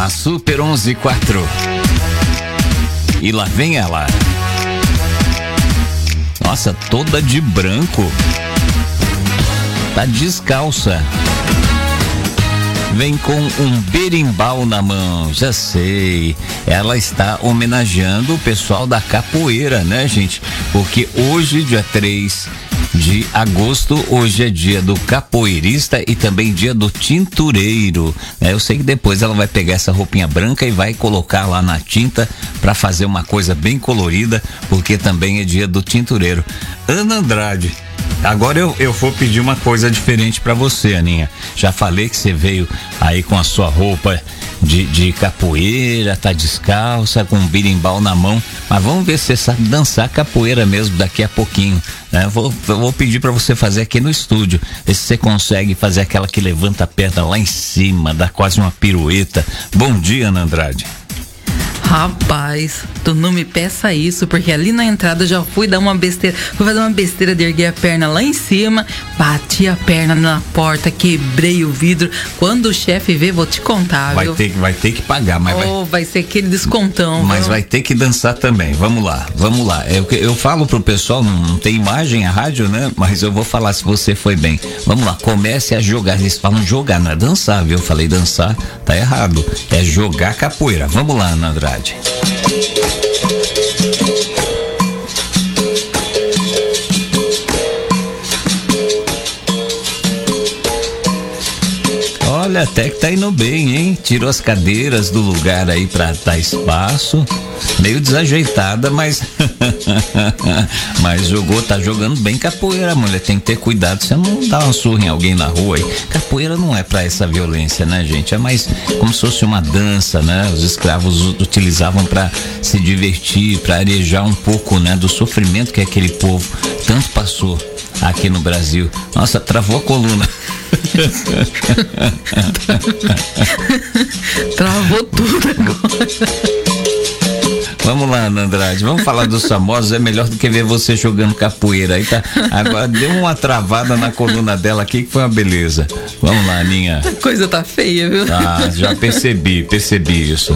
na Super 114. E lá vem ela. Nossa, toda de branco. Tá descalça. Vem com um berimbau na mão, já sei. Ela está homenageando o pessoal da capoeira, né, gente? Porque hoje, dia 3 de agosto. Hoje é dia do capoeirista e também dia do tintureiro. É, eu sei que depois ela vai pegar essa roupinha branca e vai colocar lá na tinta para fazer uma coisa bem colorida, porque também é dia do tintureiro. Ana Andrade. Agora eu, eu vou pedir uma coisa diferente para você, Aninha. Já falei que você veio aí com a sua roupa de, de capoeira, tá descalça, com um birimbau na mão. Mas vamos ver se você sabe dançar capoeira mesmo daqui a pouquinho. Né? Vou, vou pedir para você fazer aqui no estúdio. Ver se você consegue fazer aquela que levanta a perna lá em cima, dá quase uma pirueta. Bom dia, Ana Andrade. Rapaz, tu não me peça isso, porque ali na entrada eu já fui dar uma besteira, fui fazer uma besteira de erguer a perna lá em cima, bati a perna na porta, quebrei o vidro. Quando o chefe vê, vou te contar, vai viu? Ter, vai ter que pagar, mas oh, vai... vai ser aquele descontão. Mas viu? vai ter que dançar também. Vamos lá, vamos lá. Eu, eu falo pro pessoal, não, não tem imagem a rádio, né? Mas eu vou falar se você foi bem. Vamos lá, comece a jogar. Eles falam jogar, não é dançar, viu? Eu falei dançar, tá errado. É jogar capoeira. Vamos lá, Ana Andrade. Sanchez. Olha, até que tá indo bem, hein? Tirou as cadeiras do lugar aí pra dar espaço meio desajeitada, mas mas jogou, tá jogando bem capoeira, mulher. Tem que ter cuidado, você não dá uma surra em alguém na rua aí. Capoeira não é para essa violência, né, gente? É mais como se fosse uma dança, né? Os escravos utilizavam para se divertir, para arejar um pouco, né, do sofrimento que aquele povo tanto passou aqui no Brasil. Nossa, travou a coluna. Travou tudo agora. Vamos lá, Ana Andrade, vamos falar dos famosos. É melhor do que ver você jogando capoeira. Aí tá. Agora deu uma travada na coluna dela aqui que foi uma beleza. Vamos lá, Aninha. A coisa tá feia, viu? Ah, já percebi, percebi isso.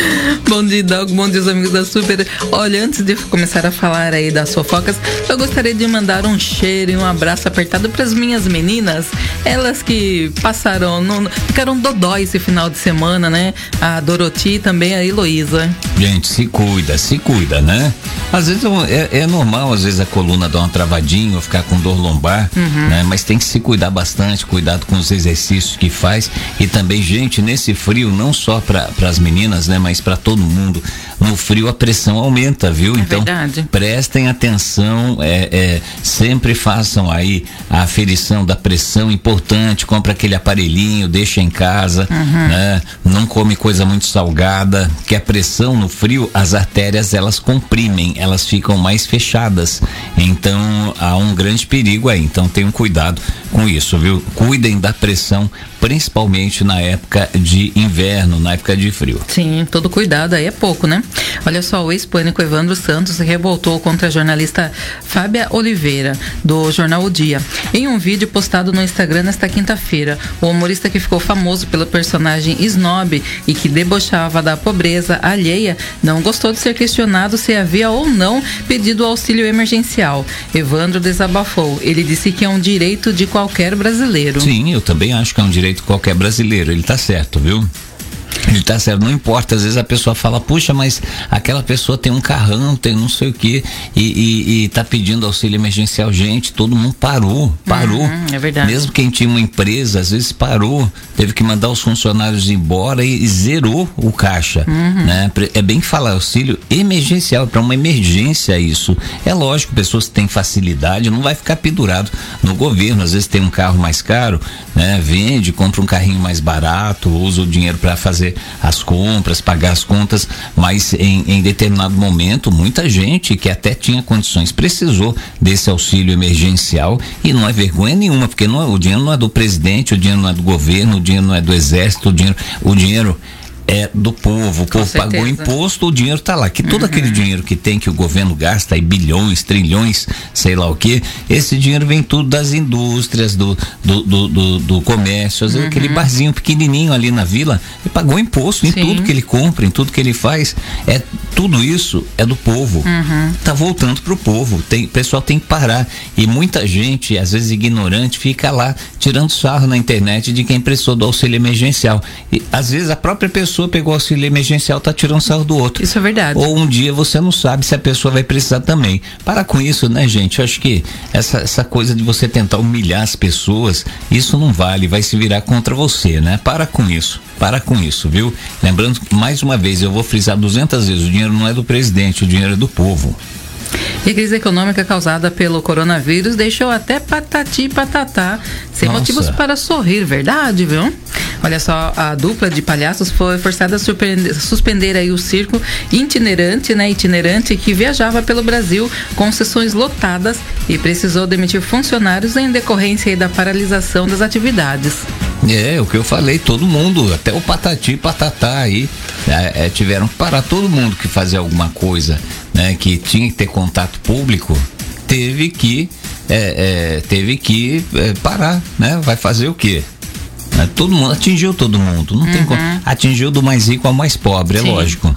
Bom dia, Doug. Bom dia, os amigos da Super. Olha, antes de começar a falar aí das fofocas, eu gostaria de mandar um cheiro e um abraço apertado para as minhas meninas. Elas que passaram, no, ficaram dodói esse final de semana, né? A Doroti e também a Heloísa. Gente, se cuida, se cuida, né? Às vezes é, é, normal, às vezes a coluna dá uma travadinha ou ficar com dor lombar, uhum. né? Mas tem que se cuidar bastante, cuidado com os exercícios que faz e também, gente, nesse frio, não só para as meninas, né? Mas para todo mundo. No frio a pressão aumenta, viu? É então verdade. prestem atenção, é, é, sempre façam aí a aferição da pressão importante, compra aquele aparelhinho, deixa em casa, uhum. né? Não come coisa muito salgada, que a pressão no frio, as artérias elas comprimem, elas ficam mais fechadas. Então há um grande perigo aí. Então tenham cuidado com isso, viu? Cuidem da pressão principalmente na época de inverno, na época de frio. Sim, todo cuidado aí é pouco, né? Olha só, o ex-pânico Evandro Santos revoltou contra a jornalista Fábia Oliveira, do jornal O Dia. Em um vídeo postado no Instagram nesta quinta-feira, o humorista que ficou famoso pelo personagem Snob e que debochava da pobreza alheia não gostou de ser questionado se havia ou não pedido auxílio emergencial. Evandro desabafou. Ele disse que é um direito de qualquer brasileiro. Sim, eu também acho que é um direito direito qualquer brasileiro. Ele tá certo, viu? Ele tá certo, não importa, às vezes a pessoa fala, puxa, mas aquela pessoa tem um carrão, tem não sei o que, e, e, e, tá pedindo auxílio emergencial. Gente, todo mundo parou, parou. Uhum, é verdade. Mesmo quem tinha uma empresa, às vezes parou, teve que mandar os funcionários embora e, e zerou o caixa. Uhum. Né? É bem falar auxílio emergencial, para uma emergência isso. É lógico, pessoas que têm facilidade, não vai ficar pendurado no governo. Às vezes tem um carro mais caro, né? Vende, compra um carrinho mais barato, usa o dinheiro para fazer as compras, pagar as contas, mas em, em determinado momento, muita gente que até tinha condições precisou desse auxílio emergencial e não é vergonha nenhuma, porque não é, o dinheiro não é do presidente, o dinheiro não é do governo, o dinheiro não é do exército, o dinheiro, o dinheiro é do povo. O povo pagou imposto, o dinheiro está lá. Que todo uhum. aquele dinheiro que tem, que o governo gasta aí bilhões, trilhões, sei lá o que, esse dinheiro vem tudo das indústrias, do, do, do, do, do comércio. Uhum. aquele barzinho pequenininho ali na vila, ele pagou imposto em Sim. tudo que ele compra, em tudo que ele faz. É Tudo isso é do povo. Uhum. Tá voltando pro povo. Tem, o pessoal tem que parar. E muita gente, às vezes ignorante, fica lá tirando sarro na internet de quem prestou do auxílio emergencial. E às vezes a própria pessoa pessoa pegou auxílio emergencial tá tirando sarro do outro. Isso é verdade. Ou um dia você não sabe se a pessoa vai precisar também. Para com isso, né, gente? Eu acho que essa, essa coisa de você tentar humilhar as pessoas, isso não vale, vai se virar contra você, né? Para com isso. Para com isso, viu? Lembrando que, mais uma vez, eu vou frisar 200 vezes: o dinheiro não é do presidente, o dinheiro é do povo. E a crise econômica causada pelo coronavírus deixou até patati e patatá sem Nossa. motivos para sorrir, verdade, viu? Olha só, a dupla de palhaços foi forçada a suspender aí o circo itinerante, né? Itinerante que viajava pelo Brasil com sessões lotadas e precisou demitir funcionários em decorrência da paralisação das atividades. É, o que eu falei, todo mundo, até o Patati e Patatá aí, é, é, tiveram que parar todo mundo que fazia alguma coisa, né, que tinha que ter contato público, teve que é, é teve que é, parar, né? Vai fazer o quê? Né, todo mundo atingiu todo mundo, não uhum. tem como. Atingiu do mais rico ao mais pobre, é Sim. é lógico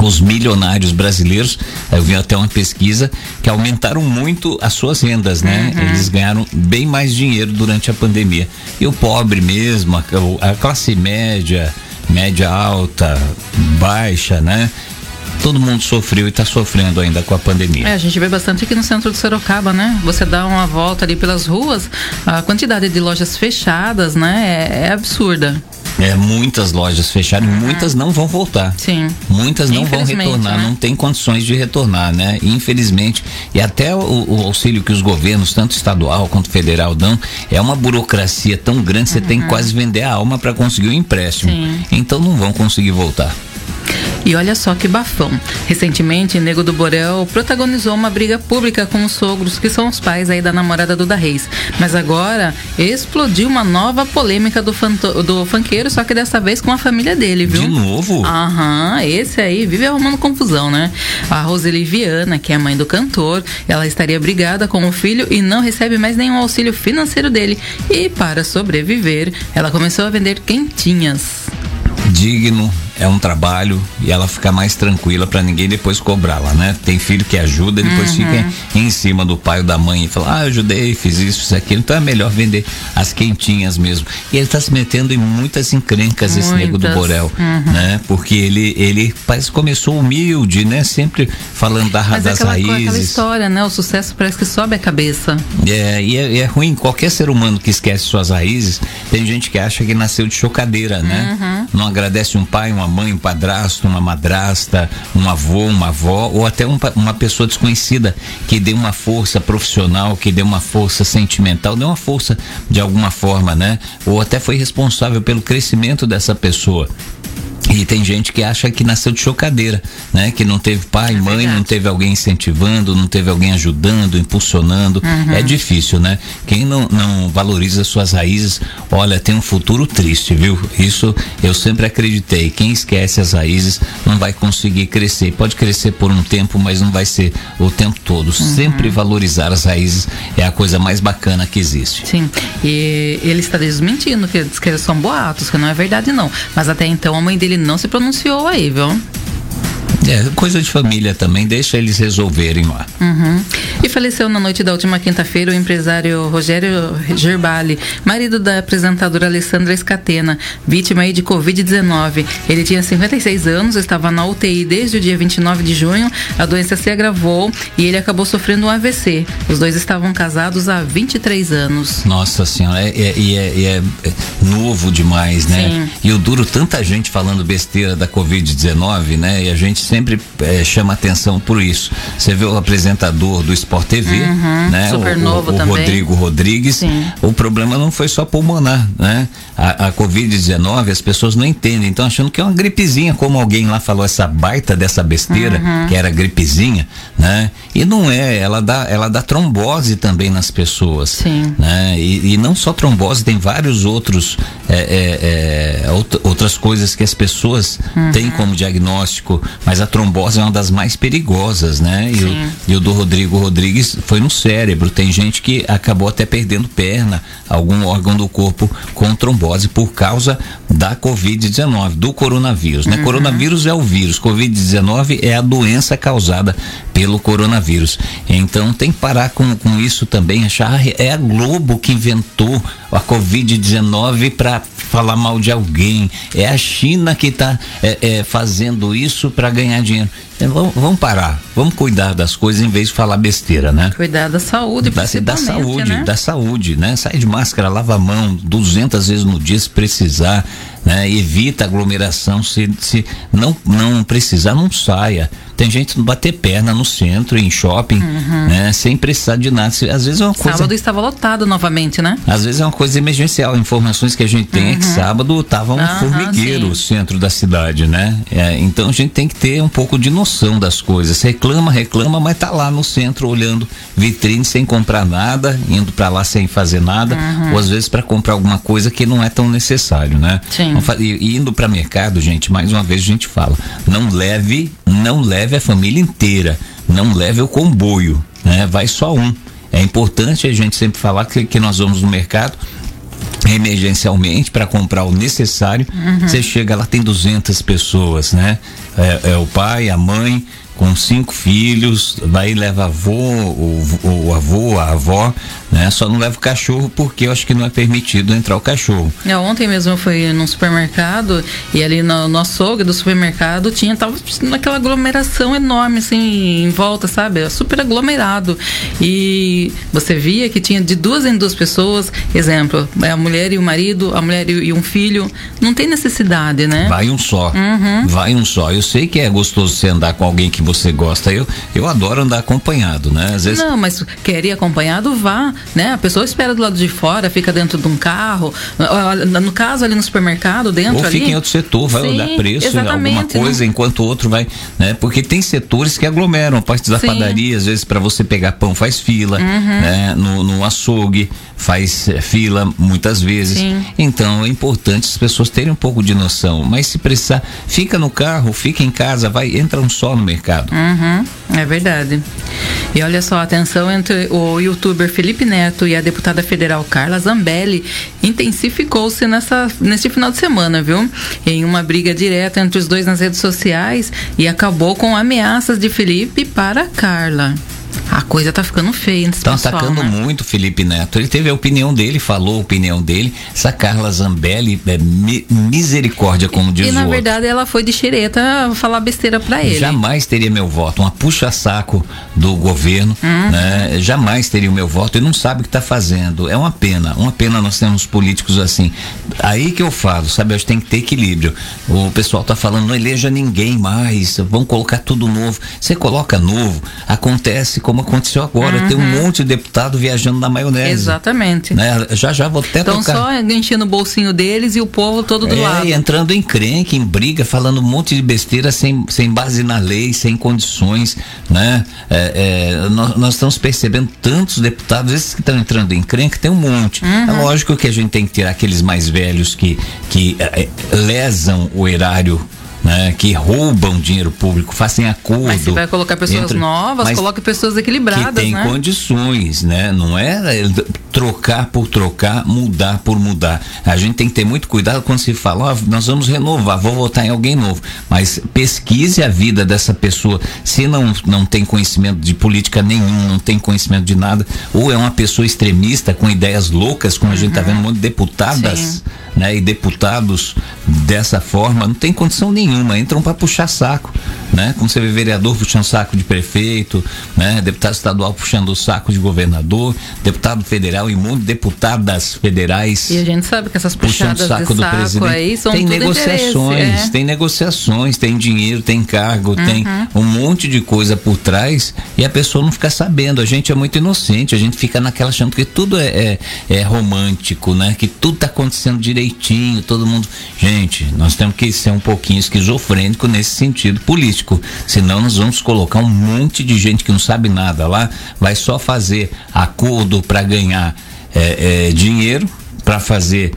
os milionários brasileiros, eu vi até uma pesquisa que aumentaram muito as suas rendas, né? Uhum. Eles ganharam bem mais dinheiro durante a pandemia. E o pobre mesmo, a, a classe média, média alta, baixa, né? todo mundo sofreu e está sofrendo ainda com a pandemia. É, a gente vê bastante aqui no centro de Sorocaba, né? Você dá uma volta ali pelas ruas, a quantidade de lojas fechadas, né? É, é absurda. É, muitas lojas fecharam uhum. e muitas não vão voltar. Sim. Muitas não vão retornar, né? não tem condições de retornar, né? Infelizmente. E até o, o, auxílio que os governos, tanto estadual quanto federal, dão, é uma burocracia tão grande, você uhum. tem que quase vender a alma para conseguir o um empréstimo. Sim. Então não vão conseguir voltar. E olha só que bafão. Recentemente, Nego do Borel protagonizou uma briga pública com os sogros, que são os pais aí da namorada do da Reis. Mas agora explodiu uma nova polêmica do, do funkeiro, só que dessa vez com a família dele, viu? De novo? Aham, esse aí vive arrumando confusão, né? A Roseli Viana, que é a mãe do cantor, ela estaria brigada com o filho e não recebe mais nenhum auxílio financeiro dele. E para sobreviver, ela começou a vender quentinhas. Digno, é um trabalho e ela fica mais tranquila para ninguém depois cobrá-la, né? Tem filho que ajuda e depois uhum. fica em cima do pai ou da mãe e fala, ah, ajudei, fiz isso, isso, aquilo. Então é melhor vender as quentinhas mesmo. E ele tá se metendo em muitas encrencas, muitas. esse nego do Borel, uhum. né? Porque ele, ele parece que começou humilde, né? Sempre falando da, Mas das é aquela, raízes. aquela história, né? O sucesso parece que sobe a cabeça. É, e é, é, ruim. Qualquer ser humano que esquece suas raízes, tem gente que acha que nasceu de chocadeira, né? Uhum. Não agradece um pai, uma uma mãe, um padrasto, uma madrasta, um avô, uma avó, ou até um, uma pessoa desconhecida que dê uma força profissional, que dê uma força sentimental, dê uma força de alguma forma, né? Ou até foi responsável pelo crescimento dessa pessoa. E tem gente que acha que nasceu de chocadeira, né? Que não teve pai, é mãe, verdade. não teve alguém incentivando, não teve alguém ajudando, impulsionando. Uhum. É difícil, né? Quem não, não valoriza suas raízes, olha, tem um futuro triste, viu? Isso eu sempre acreditei. Quem esquece as raízes não vai conseguir crescer. Pode crescer por um tempo, mas não vai ser o tempo todo. Uhum. Sempre valorizar as raízes é a coisa mais bacana que existe. Sim. E ele está desmentindo que, que são boatos, que não é verdade, não. Mas até então a mãe dele ele não se pronunciou aí, viu? É, coisa de família também, deixa eles resolverem lá. Uhum. E faleceu na noite da última quinta-feira o empresário Rogério Gerbali, marido da apresentadora Alessandra Escatena, vítima aí de Covid-19. Ele tinha 56 anos, estava na UTI desde o dia 29 de junho, a doença se agravou e ele acabou sofrendo um AVC. Os dois estavam casados há 23 anos. Nossa senhora, é, é, é, é novo demais, né? Sim. E eu duro tanta gente falando besteira da Covid-19, né? E a gente sempre é, chama atenção por isso. Você vê o apresentador do Sport TV, uhum, né? Super o, novo o, o. Rodrigo Rodrigues. Sim. O problema não foi só pulmonar, né? A, a Covid-19 as pessoas não entendem, então achando que é uma gripezinha, como alguém lá falou essa baita dessa besteira, uhum. que era gripezinha, né? E não é, ela dá, ela dá trombose também nas pessoas, Sim. né? E, e não só trombose, tem vários outros é, é, é, outras coisas que as pessoas uhum. têm como diagnóstico, mas a trombose é uma das mais perigosas, né? E o, e o, do Rodrigo Rodrigues foi no cérebro. Tem gente que acabou até perdendo perna, algum órgão do corpo com trombose por causa da Covid-19, do coronavírus, né? Uhum. Coronavírus é o vírus, Covid-19 é a doença causada pelo coronavírus. Então tem que parar com, com isso também, achar é a Globo que inventou a Covid-19 para falar mal de alguém. É a China que está é, é, fazendo isso para ganhar dinheiro. É, vamos, vamos, parar, vamos cuidar das coisas em vez de falar besteira, né? Cuidar da saúde, da, da saúde, né? da saúde, né? Sai de máscara, lava a mão 200 vezes no dia se precisar, né? Evita aglomeração, se, se não não precisar não saia. Tem gente que bater perna no centro, em shopping, uhum. né? Sem precisar de nada. Às vezes é uma coisa. Sábado estava lotado novamente, né? Às vezes é uma coisa emergencial. Informações que a gente tem uhum. é que uhum. sábado estava um uhum, formigueiro o centro da cidade, né? É, então a gente tem que ter um pouco de noção das coisas. Reclama, reclama, mas tá lá no centro olhando vitrine sem comprar nada, indo para lá sem fazer nada, uhum. ou às vezes para comprar alguma coisa que não é tão necessário, né? Sim. E indo para mercado, gente, mais uma vez a gente fala, não leve, não leve a família inteira, não leve o comboio, né? Vai só um. É importante a gente sempre falar que, que nós vamos no mercado emergencialmente para comprar o necessário. Uhum. Você chega lá tem 200 pessoas, né? É, é, o pai, a mãe, com cinco filhos, daí leva avô, o, o, avô, a avó, né? Só não leva o cachorro porque eu acho que não é permitido entrar o cachorro. É, ontem mesmo eu fui num supermercado e ali no, no açougue do supermercado tinha, tava naquela aglomeração enorme assim em volta, sabe? Super aglomerado. E você via que tinha de duas em duas pessoas, exemplo, é a mulher e o marido, a mulher e, e um filho, não tem necessidade, né? Vai um só. Uhum. Vai um só. Eu sei que é gostoso você andar com alguém que você gosta. Eu, eu adoro andar acompanhado, né? Às vezes... Não, mas quer ir acompanhado, vá, né? A pessoa espera do lado de fora, fica dentro de um carro. No caso, ali no supermercado, dentro Ou ali. fica em outro setor, vai Sim, olhar preço, alguma coisa, não... enquanto o outro vai, né? Porque tem setores que aglomeram, parte da Sim. padaria, às vezes para você pegar pão faz fila, uhum. né? No, no açougue faz eh, fila muitas vezes. Sim. Então é importante as pessoas terem um pouco de noção. Mas se precisar, fica no carro, fica em casa, vai, entra um só no mercado. Uhum, é verdade. E olha só, a tensão entre o youtuber Felipe Neto e a deputada federal Carla Zambelli intensificou-se nesse final de semana, viu? Em uma briga direta entre os dois nas redes sociais e acabou com ameaças de Felipe para Carla. A coisa tá ficando feia nesse Estão atacando né? muito Felipe Neto. Ele teve a opinião dele, falou a opinião dele. Essa Carla Zambelli é mi misericórdia, como diz e, o E na outro. verdade ela foi de xereta falar besteira para ele. Jamais teria meu voto. Uma puxa-saco do governo, uhum. né? Jamais teria o meu voto e não sabe o que está fazendo. É uma pena. Uma pena nós temos políticos assim. Aí que eu falo, sabe? Acho que tem que ter equilíbrio. O pessoal tá falando, não eleja ninguém mais, vão colocar tudo novo. Você coloca novo, acontece como aconteceu agora. Uhum. Tem um monte de deputado viajando na maionese. Exatamente. Né? Já já vou até Estão tocar. só enchendo o bolsinho deles e o povo todo do é, lado. E entrando em crenque, em briga, falando um monte de besteira sem, sem base na lei, sem condições, né? É, é, nós, nós, estamos percebendo tantos deputados, esses que estão entrando em crenque, tem um monte. Uhum. É lógico que a gente tem que tirar aqueles mais velhos que, que é, lesam o erário né, que roubam dinheiro público, fazem acordo. Mas você vai colocar pessoas entre, novas, coloque pessoas equilibradas, que tem né? condições, né? Não é, é trocar por trocar, mudar por mudar. A gente tem que ter muito cuidado quando se fala, nós vamos renovar, vou votar em alguém novo. Mas pesquise a vida dessa pessoa. Se não, não tem conhecimento de política nenhum, não tem conhecimento de nada, ou é uma pessoa extremista com ideias loucas, como uhum. a gente está vendo um monte de deputadas. Sim né, e deputados dessa forma não tem condição nenhuma, entram para puxar saco, né? Como você vê vereador puxando saco de prefeito, né? Deputado estadual puxando o saco de governador, deputado federal imundo, deputadas federais. E a gente sabe que essas puxadas puxando saco de do saco presidente. aí são tem negociações, é. tem negociações, tem dinheiro, tem cargo, tem um monte de coisa por trás e a pessoa não fica sabendo. A gente é muito inocente, a gente fica naquela achando que tudo é, é, é romântico, né? Que tudo tá acontecendo direitinho, todo mundo. Gente, nós temos que ser um pouquinho esquizofrênico nesse sentido político. Senão nós vamos colocar um monte de gente que não sabe nada lá, vai só fazer acordo para ganhar é, é, dinheiro, para fazer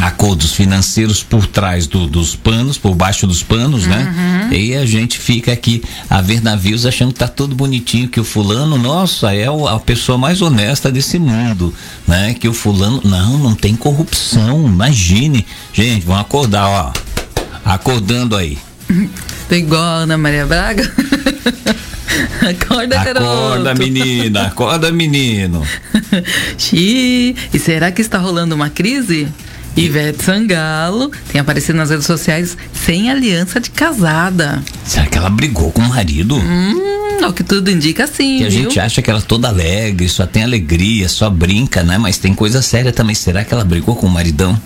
acordos financeiros por trás do- dos panos, por baixo dos panos, né? E a gente fica aqui a ver navios achando que tá tudo bonitinho, que o fulano, nossa, é o- a pessoa mais honesta desse mundo, né? Que o fulano, não, não tem corrupção, imagine. Gente, vamos acordar, ó. Acordando aí. Tô igual a Ana Maria Braga. Acorda, garoto. Acorda, menina, acorda, menino. Xiii, e será que está rolando uma crise? Ivete Sangalo tem aparecido nas redes sociais sem aliança de casada. Será que ela brigou com o marido? Hum, o que tudo indica sim, Que a gente acha que ela é toda alegre, só tem alegria, só brinca, né? Mas tem coisa séria também. Será que ela brigou com o maridão?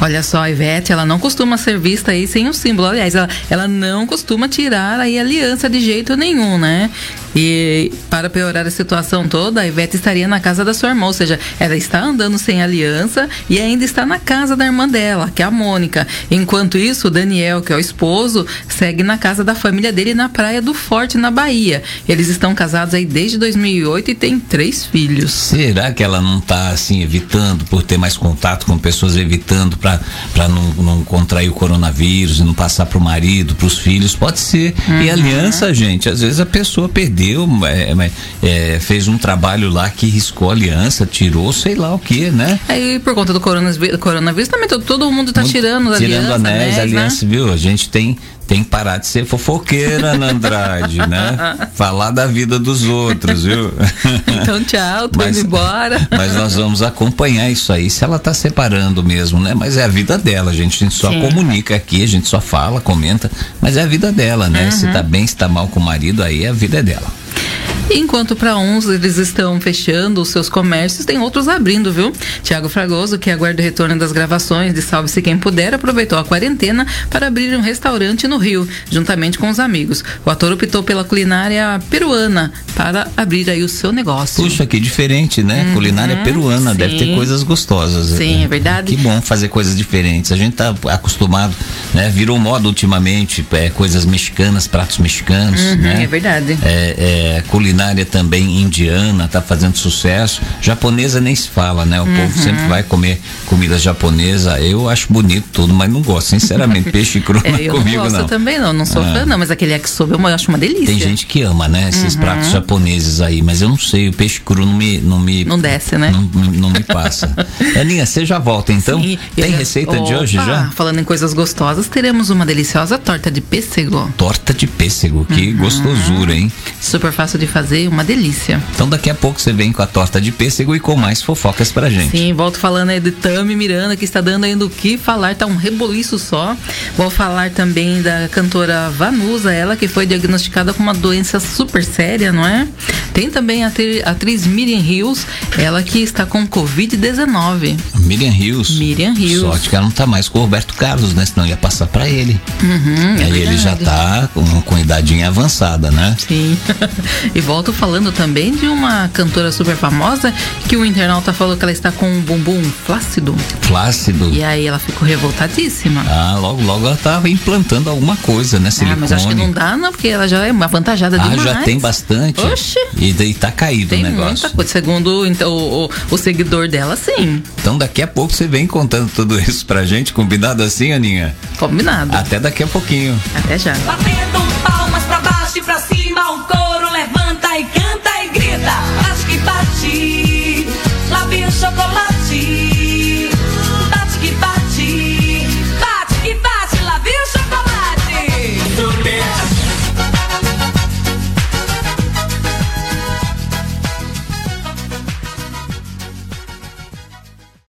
Olha só, a Ivete, ela não costuma ser vista aí sem um símbolo. Aliás, ela, ela não costuma tirar aí aliança de jeito nenhum, né? E para piorar a situação toda, a Ivete estaria na casa da sua irmã, ou seja, ela está andando sem aliança e ainda está na casa da irmã dela, que é a Mônica. Enquanto isso, o Daniel, que é o esposo, segue na casa da família dele na Praia do Forte, na Bahia. Eles estão casados aí desde 2008 e têm três filhos. Será que ela não tá assim evitando por ter mais contato com pessoas evitando para para não, não contrair o coronavírus e não passar pro marido, pros filhos? Pode ser. E aliança, gente, às vezes a pessoa perdeu, é, é, é, fez um trabalho lá que riscou a aliança, tirou, sei lá o que, né? Aí, por conta do coronavírus, coronavírus também todo, todo mundo tá Muito- tirando as tirando alianças, anéis, né? aliança, viu? A gente tem tem que parar de ser fofoqueira, Ana Andrade, né? Falar da vida dos outros, viu? Então, tchau, tô Mas- indo embora. Mas nós vamos acompanhar isso aí, se ela tá separando mesmo, né? Mas é a vida dela, gente. A gente só Sim. comunica aqui, a gente só fala, comenta, mas é a vida dela, né? Se Uhum. tá bem, se tá mal com o marido, aí a vida é dela. Enquanto para uns eles estão fechando os seus comércios, tem outros abrindo, viu? Tiago Fragoso, que aguarda o retorno das gravações de Salve-se Quem Puder, aproveitou a quarentena para abrir um restaurante no Rio, juntamente com os amigos. O ator optou pela culinária peruana para abrir aí o seu negócio. Puxa, que diferente, né? Culinária peruana, deve ter Uhum. sim. coisas gostosas. Sim, é verdade. Que bom fazer coisas diferentes. A gente tá acostumado, né? Virou moda ultimamente, é, coisas mexicanas, pratos mexicanos, Uhum, né? é verdade. É, é, culinária também indiana tá fazendo sucesso. Japonesa nem se fala, né? O Uhum. povo sempre vai comer comida japonesa. Eu acho bonito tudo, mas não gosto, sinceramente. Peixe cru não É, é comigo, não gosto também, não. Não sou Ah. fã, não, mas aquele yakisoba eu acho uma delícia. Tem gente que ama, né? Esses Uhum. pratos japoneses aí, mas eu não sei, o peixe cru não me. Não, me, Não desce, né? Não, não- me passa. Aninha, você já volta então? Sim, Tem eu- receita de hoje Opa, já? Falando em coisas gostosas, teremos uma deliciosa torta de pêssego. Torta de pêssego, que Uhum. gostosura, hein? Super fácil de fazer, uma delícia. Então daqui a pouco você vem com a torta de pêssego e com mais fofocas pra gente. Sim, volto falando aí de Tami Miranda, que está dando ainda o que falar, tá um reboliço só. Vou falar também da cantora Vanusa, ela que foi diagnosticada com uma doença super séria, não é? Tem também a atri- a atriz Miriam Hills, ela que está com Covid-19. Miriam Rios. Miriam Rios. Sorte que ela não tá mais com o Roberto Carlos, né? Senão ia passar pra ele. Uhum, é Aí ele já verdade. tá com, com idadinha avançada, né? Sim. e volto falando também de uma cantora super famosa que o internauta falou que ela está com um bumbum flácido. Flácido. E aí ela ficou revoltadíssima. Ah, logo, logo ela tava implantando alguma coisa, né? Ah, Silicone. mas acho que não dá, não, porque ela já é avantajada Ah, demais. já tem bastante. Oxe. E daí tá caído Tem o negócio. muita coisa. Segundo então, o, o- o seguidor dela, sim. Então daqui a pouco você vem contando tudo isso pra gente, combinado assim, Aninha? Combinado. Até daqui a pouquinho. Até já. Batendo Bate que bate, lá vem o chocolate.